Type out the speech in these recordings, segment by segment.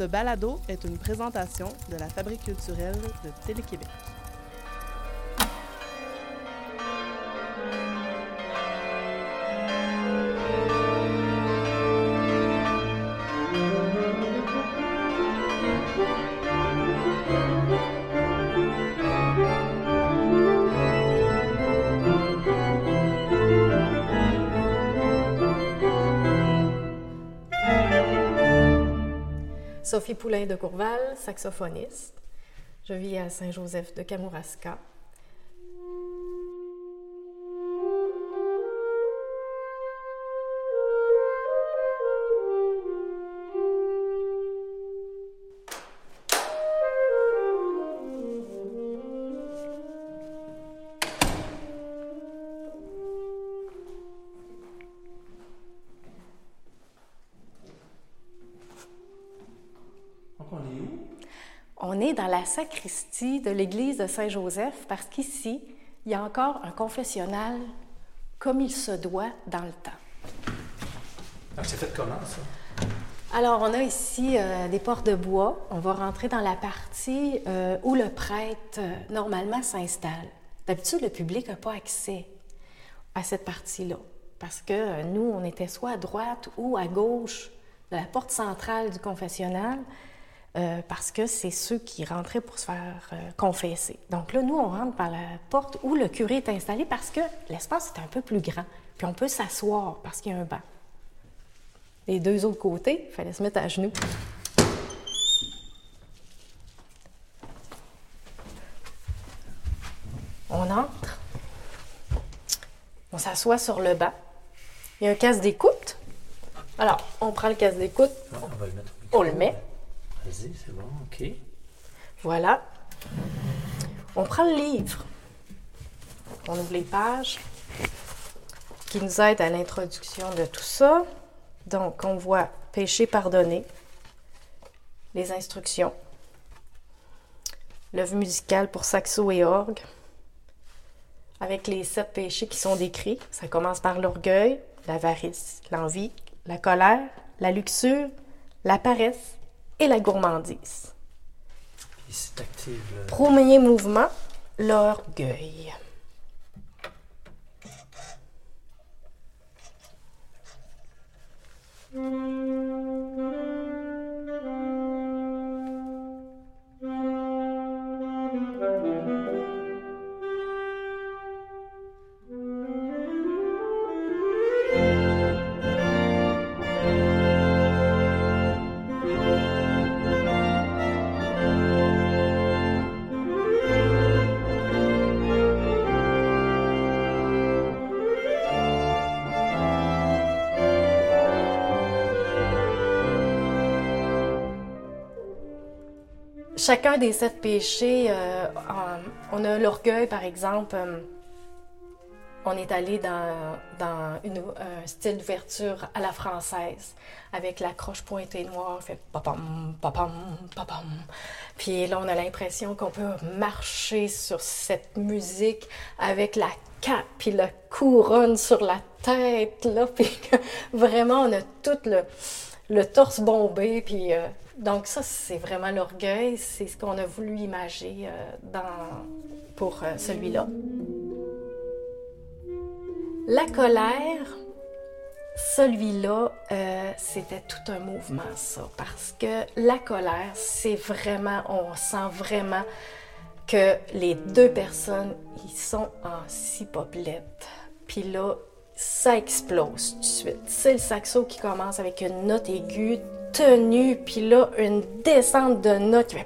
Ce balado est une présentation de la Fabrique culturelle de Télé-Québec. Sophie Poulain de Courval, saxophoniste. Je vis à Saint-Joseph de Kamouraska. On est où? On est dans la sacristie de l'église de Saint-Joseph parce qu'ici, il y a encore un confessionnal comme il se doit dans le temps. Donc, c'est fait comment, ça? Alors, on a ici euh, des portes de bois. On va rentrer dans la partie euh, où le prêtre, euh, normalement, s'installe. D'habitude, le public n'a pas accès à cette partie-là parce que nous, on était soit à droite ou à gauche de la porte centrale du confessionnal euh, parce que c'est ceux qui rentraient pour se faire euh, confesser. Donc là, nous, on rentre par la porte où le curé est installé parce que l'espace est un peu plus grand. Puis on peut s'asseoir parce qu'il y a un banc. Les deux autres côtés, il fallait se mettre à genoux. On entre. On s'assoit sur le banc. Il y a un casse d'écoute. Alors, on prend le casse d'écoute, Ouais, on va le mettre au micro. on le met. Vas-y, c'est bon, OK. Voilà. On prend le livre. On ouvre les pages qui nous aident à l'introduction de tout ça. Donc, on voit péché pardonné, les instructions, l'œuvre musicale pour saxo et orgue, avec les sept péchés qui sont décrits. Ça commence par l'orgueil, l'avarice, l'envie, la colère, la luxure, la paresse et la gourmandise. Active, là. Premier mouvement, l'orgueil. Chacun des sept péchés, euh, on a l'orgueil, par exemple. euh, on est allé dans, une- un style d'ouverture à la française, avec la croche pointée noire, fait papam, papam, papam. Puis là, on a l'impression qu'on peut marcher sur cette musique avec la cape puis la couronne sur la tête, là, puis vraiment, on a tout le, le torse bombé, puis euh, donc ça, c'est vraiment l'orgueil, c'est ce qu'on a voulu imager euh, pour euh, celui-là. La colère, celui-là, euh, c'était tout un mouvement, ça, parce que la colère, c'est vraiment, on sent vraiment que les deux personnes, ils sont en cipoplette. Puis là, ça explose tout de suite. C'est le saxo qui commence avec une note aiguë tenue, puis là, une descente de notes qui.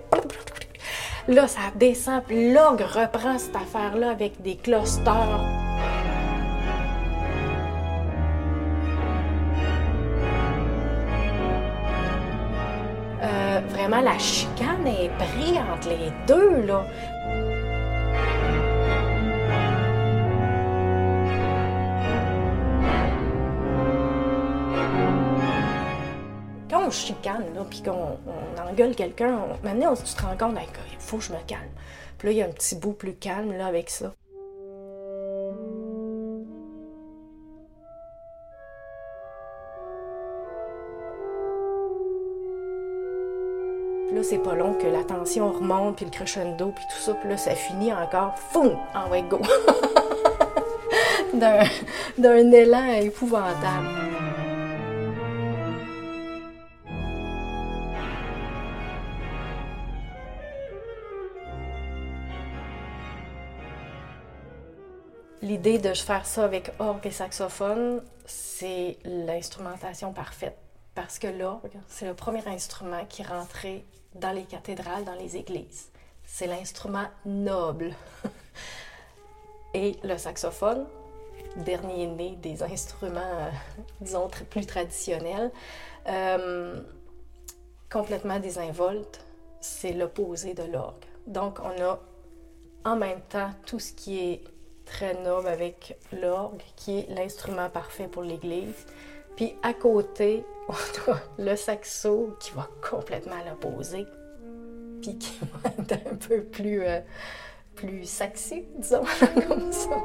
Là, ça descend, puis l'orgue reprend cette affaire-là avec des clusters. Euh, vraiment, la chicane est prise entre les deux, là. On chicane, puis qu'on on engueule quelqu'un, maintenant, on, tu te rends compte, il faut que je me calme. Puis là, il y a un petit bout plus calme, là, avec ça. Puis là, c'est pas long que la tension remonte, puis le crescendo, puis tout ça. Puis là, ça finit encore, foum, en way go. D'un élan épouvantable. L'idée de faire ça avec orgue et saxophone, c'est l'instrumentation parfaite. Parce que l'orgue, c'est le premier instrument qui rentrait dans les cathédrales, dans les églises. C'est l'instrument noble. Et le saxophone, dernier né des instruments, euh, disons, plus traditionnels, euh, complètement désinvolte, c'est l'opposé de l'orgue. Donc, on a en même temps tout ce qui est très noble avec l'orgue, qui est l'instrument parfait pour l'Église. Puis à côté, on a le saxo qui va complètement à l'opposé, puis qui va être un peu plus, euh, plus disons, comme ça.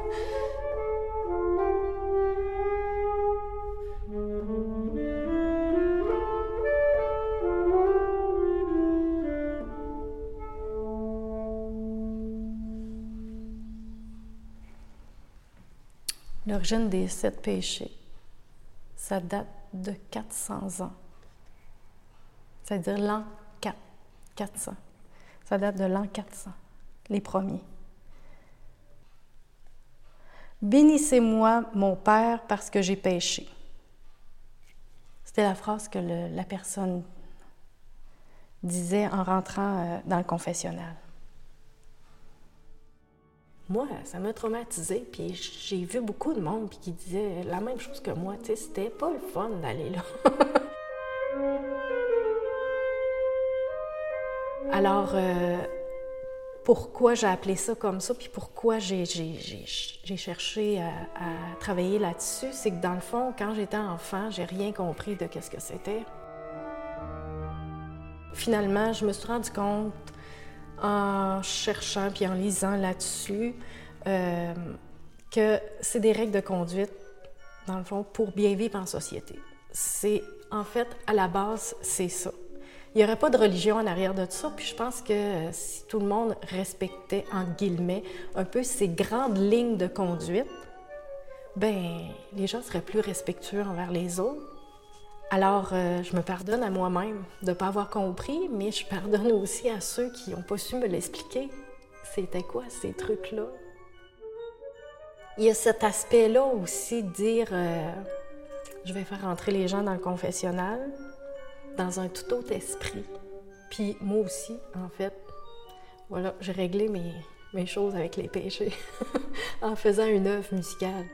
L'origine des sept péchés, ça date de 400 ans. C'est-à-dire l'an 4, 400. Ça date de l'an 400, les premiers. Bénissez-moi, mon Père, parce que j'ai péché. C'était la phrase que la personne disait en rentrant euh, dans le confessionnal moi, ça m'a traumatisé. Puis j'ai vu beaucoup de monde qui disaient la même chose que moi. Tu sais, c'était pas le fun d'aller là. Alors, euh, pourquoi j'ai appelé ça comme ça, puis pourquoi j'ai cherché à, travailler là-dessus, c'est que dans le fond, quand j'étais enfant, j'ai rien compris de qu'est-ce que c'était. Finalement, je me suis rendu compte en cherchant puis en lisant là-dessus euh, que c'est des règles de conduite, dans le fond, pour bien vivre en société. C'est, en fait, à la base, c'est ça. Il n'y aurait pas de religion en arrière de ça, puis je pense que si tout le monde respectait, en guillemets, un peu ces grandes lignes de conduite, ben les gens seraient plus respectueux envers les autres, alors, euh, je me pardonne à moi-même de ne pas avoir compris, mais je pardonne aussi à ceux qui n'ont pas su me l'expliquer. C'était quoi ces trucs-là? Il y a cet aspect-là aussi dire euh, je vais faire entrer les gens dans le confessionnal dans un tout autre esprit. Puis moi aussi, en fait, voilà, j'ai réglé mes, mes choses avec les péchés en faisant une œuvre musicale.